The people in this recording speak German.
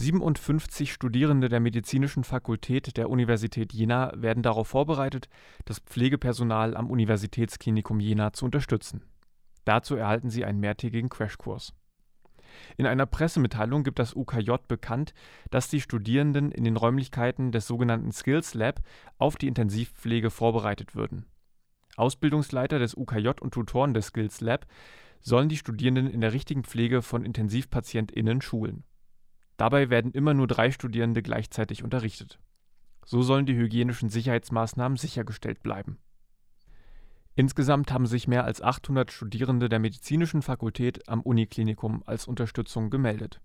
57 Studierende der Medizinischen Fakultät der Universität Jena werden darauf vorbereitet, das Pflegepersonal am Universitätsklinikum Jena zu unterstützen. Dazu erhalten sie einen mehrtägigen Crashkurs. In einer Pressemitteilung gibt das UKJ bekannt, dass die Studierenden in den Räumlichkeiten des sogenannten Skills Lab auf die Intensivpflege vorbereitet würden. Ausbildungsleiter des UKJ und Tutoren des Skills Lab sollen die Studierenden in der richtigen Pflege von IntensivpatientInnen schulen. Dabei werden immer nur drei Studierende gleichzeitig unterrichtet. So sollen die hygienischen Sicherheitsmaßnahmen sichergestellt bleiben. Insgesamt haben sich mehr als 800 Studierende der Medizinischen Fakultät am Uniklinikum als Unterstützung gemeldet